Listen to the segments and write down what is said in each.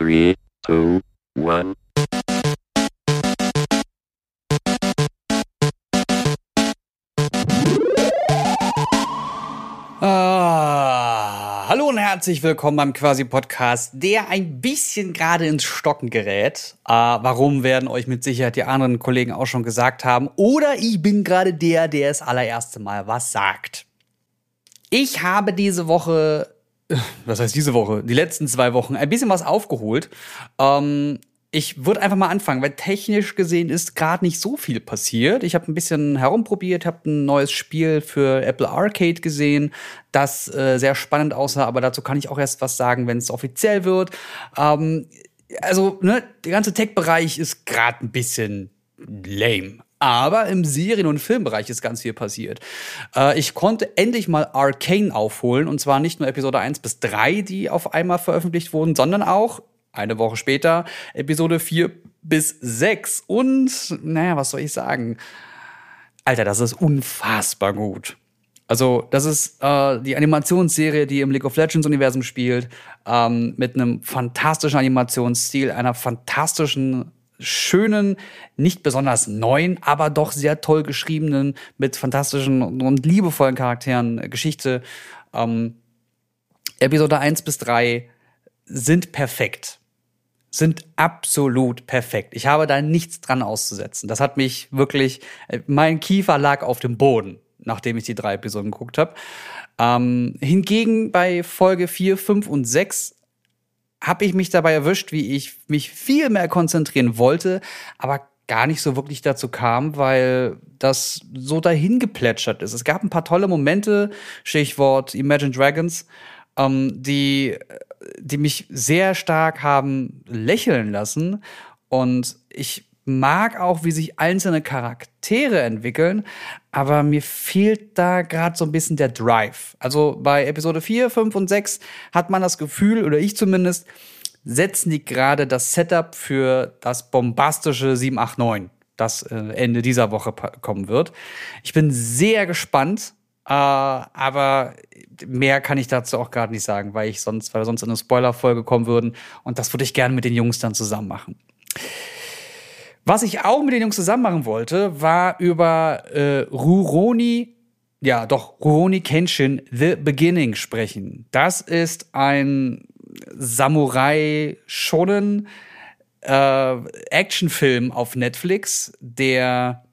Three, two, one. Ah, hallo und herzlich willkommen beim Quasi-Podcast, der ein bisschen gerade ins Stocken gerät. Äh, warum werden euch mit Sicherheit die anderen Kollegen auch schon gesagt haben. Oder ich bin gerade der, der das allererste Mal was sagt. Ich habe diese Woche, was heißt diese Woche, die letzten zwei Wochen ein bisschen was aufgeholt. Ähm, ich würde einfach mal anfangen, weil technisch gesehen ist gerade nicht so viel passiert. Ich habe ein bisschen herumprobiert, habe ein neues Spiel für Apple Arcade gesehen, das äh, sehr spannend aussah, aber dazu kann ich auch erst was sagen, wenn es offiziell wird. Ähm, also, ne, der ganze Tech-Bereich ist gerade ein bisschen lame. Aber im Serien- und Filmbereich ist ganz viel passiert. Äh, ich konnte endlich mal Arcane aufholen. Und zwar nicht nur Episode 1 bis 3, die auf einmal veröffentlicht wurden, sondern auch eine Woche später Episode 4 bis 6. Und, naja, was soll ich sagen? Alter, das ist unfassbar gut. Also, das ist äh, die Animationsserie, die im League of Legends Universum spielt, ähm, mit einem fantastischen Animationsstil, einer fantastischen, schönen, nicht besonders neuen, aber doch sehr toll geschriebenen, mit fantastischen und liebevollen Charakteren äh, Geschichte. Ähm, Episode 1 bis 3 sind perfekt sind absolut perfekt. Ich habe da nichts dran auszusetzen. Das hat mich wirklich, äh, mein Kiefer lag auf dem Boden, nachdem ich die drei Episoden geguckt habe. Ähm, hingegen bei Folge 4, 5 und 6 habe ich mich dabei erwischt, wie ich mich viel mehr konzentrieren wollte, aber gar nicht so wirklich dazu kam, weil das so dahin geplätschert ist. Es gab ein paar tolle Momente, Stichwort Imagine Dragons, ähm, die, die mich sehr stark haben lächeln lassen. Und ich mag auch, wie sich einzelne Charaktere entwickeln, aber mir fehlt da gerade so ein bisschen der Drive. Also bei Episode 4, 5 und 6 hat man das Gefühl, oder ich zumindest, setzen die gerade das Setup für das bombastische 789, das äh, Ende dieser Woche kommen wird. Ich bin sehr gespannt, äh, aber mehr kann ich dazu auch gerade nicht sagen, weil ich sonst, weil wir sonst in eine Spoiler-Folge kommen würden. Und das würde ich gerne mit den Jungs dann zusammen machen. Was ich auch mit den Jungs zusammen machen wollte, war über äh, Ruroni, ja doch, Ruroni Kenshin The Beginning sprechen. Das ist ein Samurai-Shonen äh, Actionfilm auf Netflix, der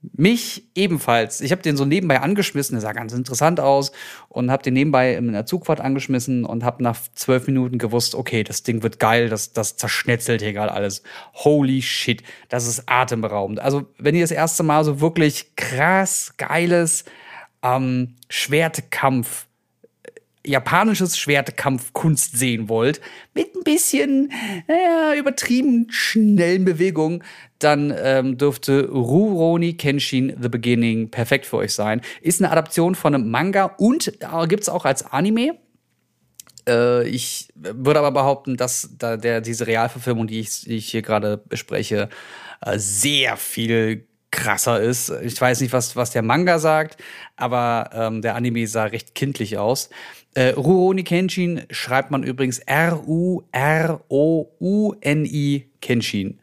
mich ebenfalls. Ich habe den so nebenbei angeschmissen, der sah ganz interessant aus und habe den nebenbei in der Zugfahrt angeschmissen und habe nach zwölf Minuten gewusst, okay, das Ding wird geil, das, das zerschnetzelt hier gerade alles. Holy shit, das ist atemberaubend. Also wenn ihr das erste Mal so wirklich krass geiles ähm, Schwertkampf japanisches Schwertkampfkunst sehen wollt, mit ein bisschen naja, übertrieben schnellen Bewegungen, dann ähm, dürfte Rurouni Kenshin The Beginning perfekt für euch sein. Ist eine Adaption von einem Manga und äh, gibt's auch als Anime. Äh, ich würde aber behaupten, dass da der, diese Realverfilmung, die ich, die ich hier gerade bespreche, äh, sehr viel krasser ist. Ich weiß nicht, was, was der Manga sagt, aber ähm, der Anime sah recht kindlich aus. Äh, Rurouni Kenshin schreibt man übrigens R-U-R-O-U-N-I Kenshin.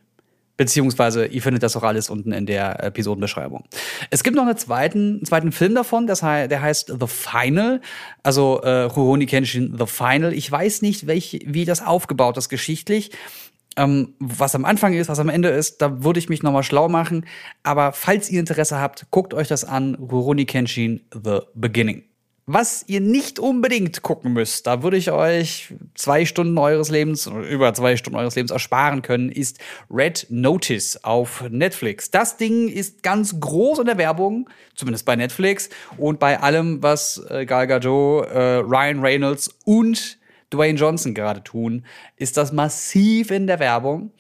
Beziehungsweise, ihr findet das auch alles unten in der Episodenbeschreibung. Es gibt noch einen zweiten, einen zweiten Film davon, das heißt, der heißt The Final. Also äh, Rurouni Kenshin The Final. Ich weiß nicht, welch, wie das aufgebaut ist geschichtlich. Ähm, was am Anfang ist, was am Ende ist, da würde ich mich nochmal schlau machen. Aber falls ihr Interesse habt, guckt euch das an. Rurouni Kenshin The Beginning. Was ihr nicht unbedingt gucken müsst, da würde ich euch zwei Stunden eures Lebens, über zwei Stunden eures Lebens ersparen können, ist Red Notice auf Netflix. Das Ding ist ganz groß in der Werbung, zumindest bei Netflix und bei allem, was äh, Gal Gadot, äh, Ryan Reynolds und Dwayne Johnson gerade tun, ist das massiv in der Werbung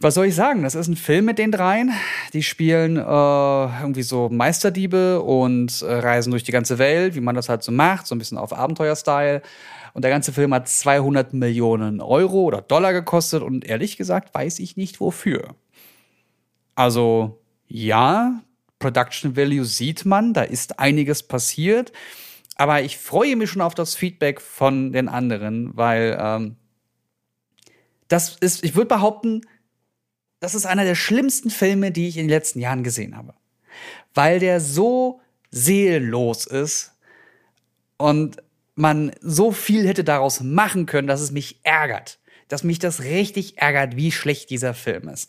was soll ich sagen? Das ist ein Film mit den dreien. Die spielen äh, irgendwie so Meisterdiebe und äh, reisen durch die ganze Welt, wie man das halt so macht, so ein bisschen auf Abenteuer-Style. Und der ganze Film hat 200 Millionen Euro oder Dollar gekostet und ehrlich gesagt weiß ich nicht wofür. Also ja, Production Value sieht man, da ist einiges passiert. Aber ich freue mich schon auf das Feedback von den anderen, weil ähm, das ist, ich würde behaupten, das ist einer der schlimmsten Filme, die ich in den letzten Jahren gesehen habe. Weil der so seelenlos ist und man so viel hätte daraus machen können, dass es mich ärgert. Dass mich das richtig ärgert, wie schlecht dieser Film ist.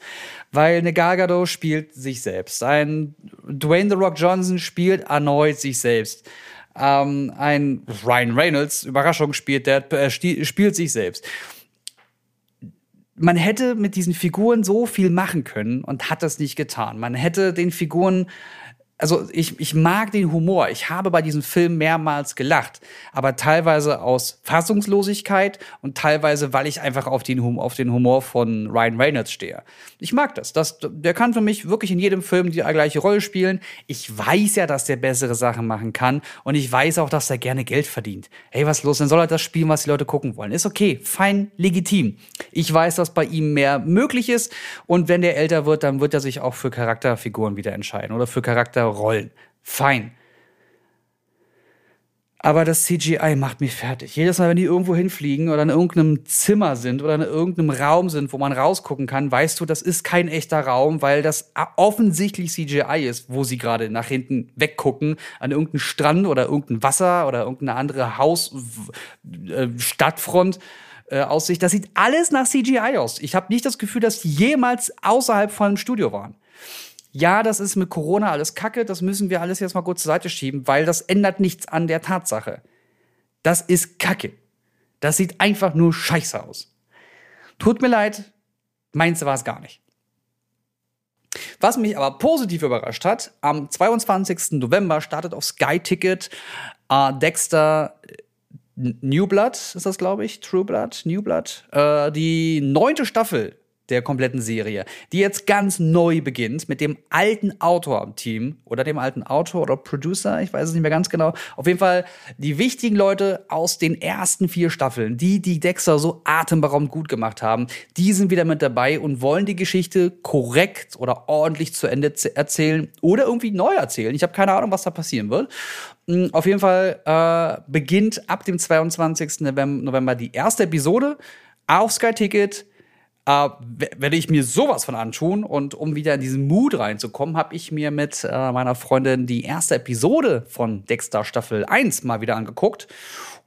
Weil eine Gargado spielt sich selbst. Ein Dwayne The Rock Johnson spielt erneut sich selbst. Ähm, ein Ryan Reynolds, Überraschung, spielt, der, äh, spielt sich selbst man hätte mit diesen Figuren so viel machen können und hat das nicht getan. Man hätte den Figuren also ich, ich mag den Humor. Ich habe bei diesem Film mehrmals gelacht, aber teilweise aus Fassungslosigkeit und teilweise, weil ich einfach auf den, auf den Humor von Ryan Reynolds stehe. Ich mag das. das. Der kann für mich wirklich in jedem Film die gleiche Rolle spielen. Ich weiß ja, dass der bessere Sachen machen kann und ich weiß auch, dass er gerne Geld verdient. Hey, was los? Dann soll er das spielen, was die Leute gucken wollen. Ist okay, fein, legitim. Ich weiß, dass bei ihm mehr möglich ist und wenn der älter wird, dann wird er sich auch für Charakterfiguren wieder entscheiden oder für Charakter Rollen. Fein. Aber das CGI macht mich fertig. Jedes Mal, wenn die irgendwo hinfliegen oder in irgendeinem Zimmer sind oder in irgendeinem Raum sind, wo man rausgucken kann, weißt du, das ist kein echter Raum, weil das offensichtlich CGI ist, wo sie gerade nach hinten weggucken, an irgendeinem Strand oder irgendein Wasser oder irgendeine andere Haus, äh, Stadtfront. Äh, Aussicht. Das sieht alles nach CGI aus. Ich habe nicht das Gefühl, dass die jemals außerhalb von einem Studio waren ja, das ist mit Corona alles kacke, das müssen wir alles jetzt mal kurz zur Seite schieben, weil das ändert nichts an der Tatsache. Das ist kacke. Das sieht einfach nur scheiße aus. Tut mir leid, meins war es gar nicht. Was mich aber positiv überrascht hat, am 22. November startet auf Sky Ticket äh, Dexter New Blood, ist das glaube ich, True Blood, New Blood, äh, die neunte Staffel der kompletten Serie, die jetzt ganz neu beginnt mit dem alten Autor am Team oder dem alten Autor oder Producer, ich weiß es nicht mehr ganz genau. Auf jeden Fall die wichtigen Leute aus den ersten vier Staffeln, die die Dexter so atemberaubend gut gemacht haben, die sind wieder mit dabei und wollen die Geschichte korrekt oder ordentlich zu Ende erzählen oder irgendwie neu erzählen. Ich habe keine Ahnung, was da passieren wird. Hm, auf jeden Fall äh, beginnt ab dem 22. November die erste Episode auf Sky Ticket äh, werde ich mir sowas von antun. Und um wieder in diesen Mood reinzukommen, habe ich mir mit äh, meiner Freundin die erste Episode von Dexter Staffel 1 mal wieder angeguckt.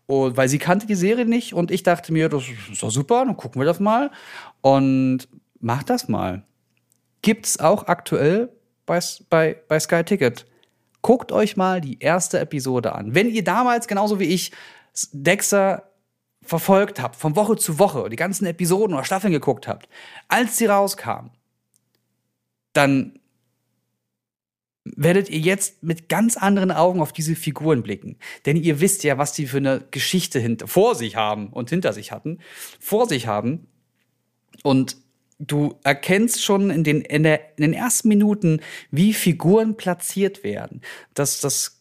Und, weil sie kannte die Serie nicht und ich dachte mir, das ist doch super, dann gucken wir das mal. Und mach das mal. Gibt's auch aktuell bei, bei, bei Sky Ticket. Guckt euch mal die erste Episode an. Wenn ihr damals, genauso wie ich, Dexter verfolgt habt, von Woche zu Woche, die ganzen Episoden oder Staffeln geguckt habt, als sie rauskamen, dann werdet ihr jetzt mit ganz anderen Augen auf diese Figuren blicken. Denn ihr wisst ja, was die für eine Geschichte hinter, vor sich haben und hinter sich hatten, vor sich haben. Und du erkennst schon in den, in, der, in den ersten Minuten, wie Figuren platziert werden. Dass das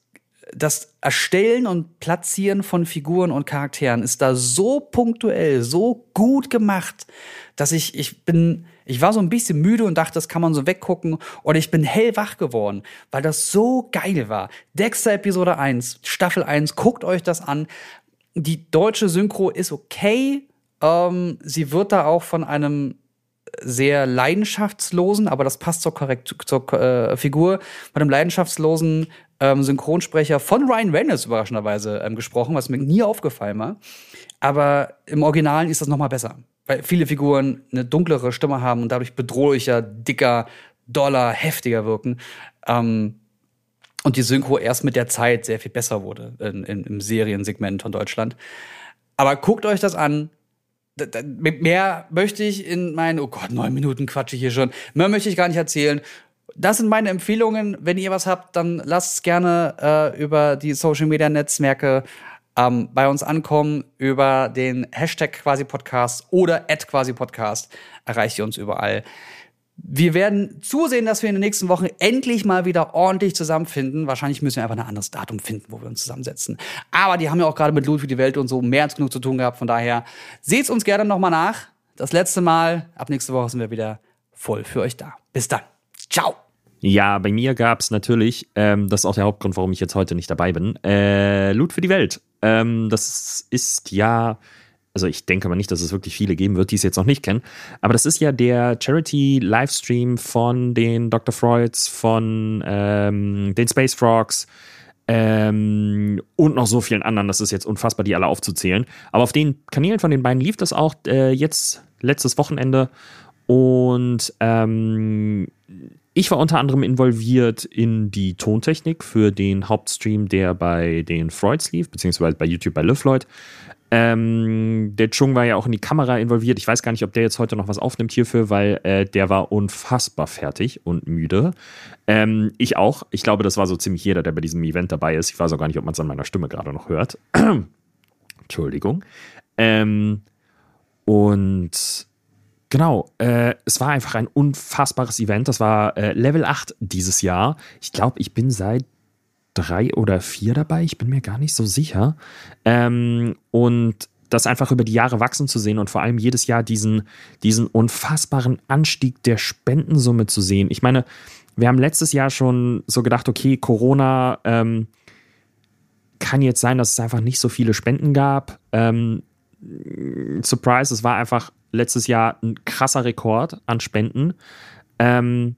das Erstellen und Platzieren von Figuren und Charakteren ist da so punktuell, so gut gemacht, dass ich, ich bin, ich war so ein bisschen müde und dachte, das kann man so weggucken. Und ich bin hellwach geworden, weil das so geil war. Dexter Episode 1, Staffel 1, guckt euch das an. Die deutsche Synchro ist okay. Ähm, sie wird da auch von einem sehr leidenschaftslosen, aber das passt zur, korrekt, zur äh, Figur, von einem leidenschaftslosen ähm, Synchronsprecher von Ryan Reynolds überraschenderweise ähm, gesprochen, was mir nie aufgefallen war. Aber im Originalen ist das noch mal besser, weil viele Figuren eine dunklere Stimme haben und dadurch bedrohlicher, dicker, doller, heftiger wirken. Ähm, und die Synchro erst mit der Zeit sehr viel besser wurde in, in, im Seriensegment von Deutschland. Aber guckt euch das an, mehr möchte ich in meinen, oh Gott, neun Minuten quatsche ich hier schon, mehr möchte ich gar nicht erzählen. Das sind meine Empfehlungen. Wenn ihr was habt, dann lasst es gerne äh, über die Social Media Netzwerke ähm, bei uns ankommen. Über den Hashtag quasi Podcast oder at quasi Podcast erreicht ihr uns überall. Wir werden zusehen, dass wir in den nächsten Wochen endlich mal wieder ordentlich zusammenfinden. Wahrscheinlich müssen wir einfach ein anderes Datum finden, wo wir uns zusammensetzen. Aber die haben ja auch gerade mit Loot für die Welt und so mehr als genug zu tun gehabt. Von daher seht's uns gerne nochmal nach. Das letzte Mal. Ab nächste Woche sind wir wieder voll für euch da. Bis dann. Ciao. Ja, bei mir gab es natürlich, ähm, das ist auch der Hauptgrund, warum ich jetzt heute nicht dabei bin, äh, Loot für die Welt. Ähm, das ist ja Also ich denke aber nicht, dass es wirklich viele geben wird, die es jetzt noch nicht kennen. Aber das ist ja der Charity-Livestream von den Dr. Freuds, von ähm, den Space Frogs ähm, und noch so vielen anderen. Das ist jetzt unfassbar, die alle aufzuzählen. Aber auf den Kanälen von den beiden lief das auch äh, jetzt letztes Wochenende. Und ähm, ich war unter anderem involviert in die Tontechnik für den Hauptstream, der bei den Freuds lief, beziehungsweise bei YouTube bei LeFloid. Ähm, der Chung war ja auch in die Kamera involviert. Ich weiß gar nicht, ob der jetzt heute noch was aufnimmt hierfür, weil äh, der war unfassbar fertig und müde. Ähm, ich auch. Ich glaube, das war so ziemlich jeder, der bei diesem Event dabei ist. Ich weiß auch gar nicht, ob man es an meiner Stimme gerade noch hört. Entschuldigung. Ähm, und Genau, äh, es war einfach ein unfassbares Event. Das war äh, Level 8 dieses Jahr. Ich glaube, ich bin seit drei oder vier dabei. Ich bin mir gar nicht so sicher. Ähm, und das einfach über die Jahre wachsen zu sehen und vor allem jedes Jahr diesen, diesen unfassbaren Anstieg der Spendensumme zu sehen. Ich meine, wir haben letztes Jahr schon so gedacht, okay, Corona ähm, kann jetzt sein, dass es einfach nicht so viele Spenden gab. Ähm, Surprise, es war einfach letztes Jahr ein krasser Rekord an Spenden. Ähm,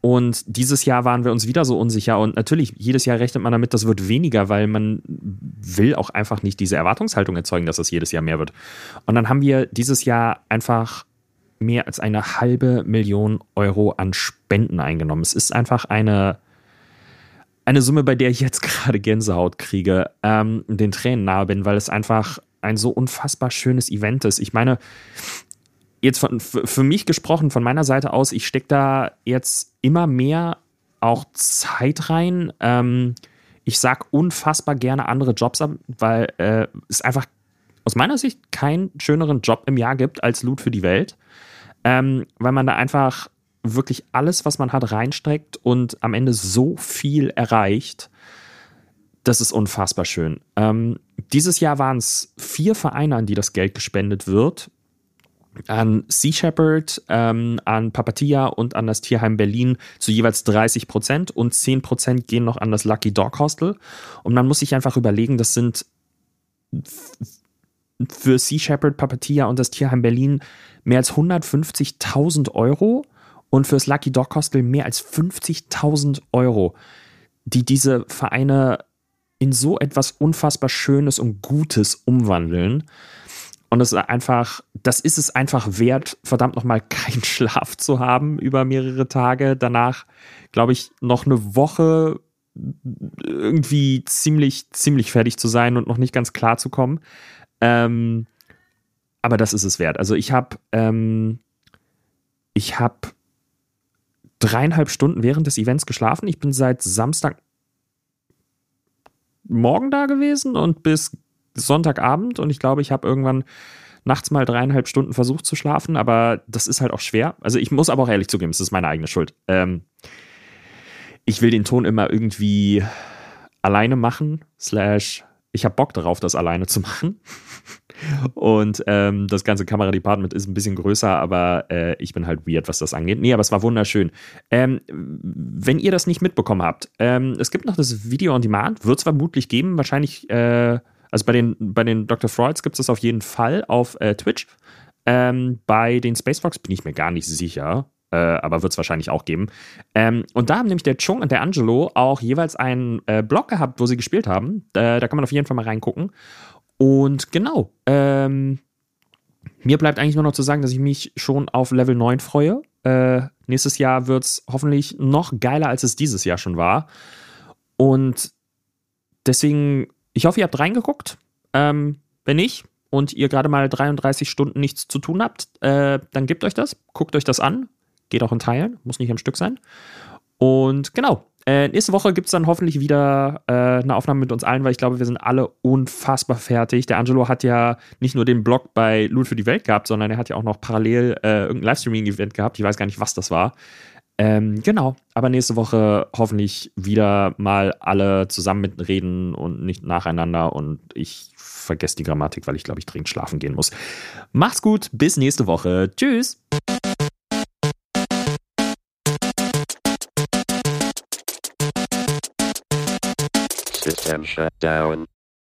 und dieses Jahr waren wir uns wieder so unsicher. Und natürlich, jedes Jahr rechnet man damit, das wird weniger, weil man will auch einfach nicht diese Erwartungshaltung erzeugen, dass es jedes Jahr mehr wird. Und dann haben wir dieses Jahr einfach mehr als eine halbe Million Euro an Spenden eingenommen. Es ist einfach eine, eine Summe, bei der ich jetzt gerade Gänsehaut kriege, ähm, den Tränen nahe bin, weil es einfach ein so unfassbar schönes Event ist. Ich meine, jetzt von, für mich gesprochen, von meiner Seite aus, ich stecke da jetzt immer mehr auch Zeit rein. Ähm, ich sage unfassbar gerne andere Jobs ab, weil äh, es einfach aus meiner Sicht keinen schöneren Job im Jahr gibt als Loot für die Welt. Ähm, weil man da einfach wirklich alles, was man hat, reinstreckt und am Ende so viel erreicht. Das ist unfassbar schön. Ähm, dieses Jahr waren es vier Vereine, an die das Geld gespendet wird. An Sea Shepherd, ähm, an Papatia und an das Tierheim Berlin zu jeweils 30 Prozent und 10 Prozent gehen noch an das Lucky Dog Hostel. Und man muss sich einfach überlegen, das sind für Sea Shepherd, Papatia und das Tierheim Berlin mehr als 150.000 Euro und fürs Lucky Dog Hostel mehr als 50.000 Euro, die diese Vereine in so etwas unfassbar Schönes und Gutes umwandeln. Und es ist einfach, das ist es einfach wert, verdammt nochmal keinen Schlaf zu haben über mehrere Tage. Danach, glaube ich, noch eine Woche irgendwie ziemlich, ziemlich fertig zu sein und noch nicht ganz klar zu kommen. Ähm, aber das ist es wert. Also ich habe, ähm, ich habe dreieinhalb Stunden während des Events geschlafen. Ich bin seit Samstag morgen da gewesen und bis Sonntagabend und ich glaube, ich habe irgendwann nachts mal dreieinhalb Stunden versucht zu schlafen, aber das ist halt auch schwer. Also ich muss aber auch ehrlich zugeben, es ist meine eigene Schuld. Ähm, ich will den Ton immer irgendwie alleine machen, slash, ich habe Bock darauf, das alleine zu machen. Und ähm, das ganze Kameradepartment ist ein bisschen größer, aber äh, ich bin halt weird, was das angeht. Nee, aber es war wunderschön. Ähm, wenn ihr das nicht mitbekommen habt, ähm, es gibt noch das Video on Demand, wird es vermutlich geben, wahrscheinlich, äh, also bei den, bei den Dr. Freuds gibt es das auf jeden Fall auf äh, Twitch. Ähm, bei den Spacefox bin ich mir gar nicht sicher. Äh, aber wird es wahrscheinlich auch geben. Ähm, und da haben nämlich der Chung und der Angelo auch jeweils einen äh, Blog gehabt, wo sie gespielt haben. Da kann man auf jeden Fall mal reingucken. Und genau, ähm, mir bleibt eigentlich nur noch zu sagen, dass ich mich schon auf Level 9 freue. Äh, nächstes Jahr wird es hoffentlich noch geiler, als es dieses Jahr schon war. Und deswegen, ich hoffe, ihr habt reingeguckt. Ähm, wenn nicht und ihr gerade mal 33 Stunden nichts zu tun habt, äh, dann gebt euch das, guckt euch das an. Geht auch in Teilen, muss nicht am Stück sein. Und genau, äh, nächste Woche gibt es dann hoffentlich wieder äh, eine Aufnahme mit uns allen, weil ich glaube, wir sind alle unfassbar fertig. Der Angelo hat ja nicht nur den Blog bei Loot für die Welt gehabt, sondern er hat ja auch noch parallel äh, irgendein Livestreaming-Event gehabt. Ich weiß gar nicht, was das war. Ähm, genau, aber nächste Woche hoffentlich wieder mal alle zusammen mitreden und nicht nacheinander und ich vergesse die Grammatik, weil ich glaube, ich dringend schlafen gehen muss. Macht's gut, bis nächste Woche. Tschüss. System shut down.